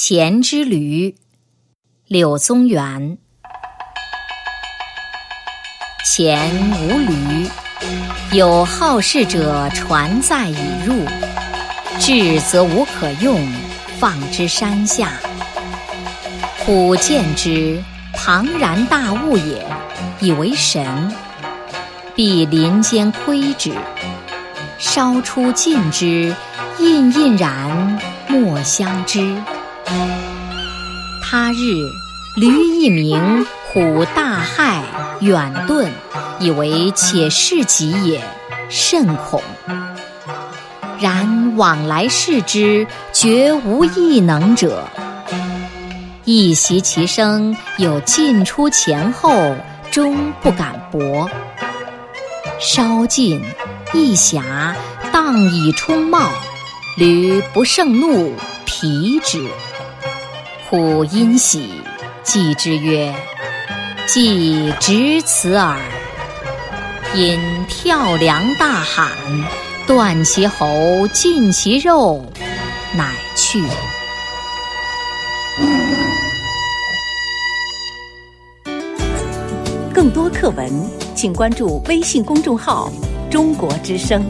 钱之驴，柳宗元。前无驴，有好事者传载已入，至则无可用，放之山下。虎见之，庞然大物也，以为神。必林间窥之，稍出近之，印印然，莫相知。他日，驴一鸣，虎大骇，远遁，以为且是己也，甚恐。然往来视之，绝无异能者。一袭其声，有进出前后，终不敢搏。稍近，一暇，荡以冲帽，驴不胜怒，疲之。虎因喜，继之曰：“既只此耳。”因跳梁大喊，断其喉，尽其肉，乃去。更多课文。请关注微信公众号“中国之声”。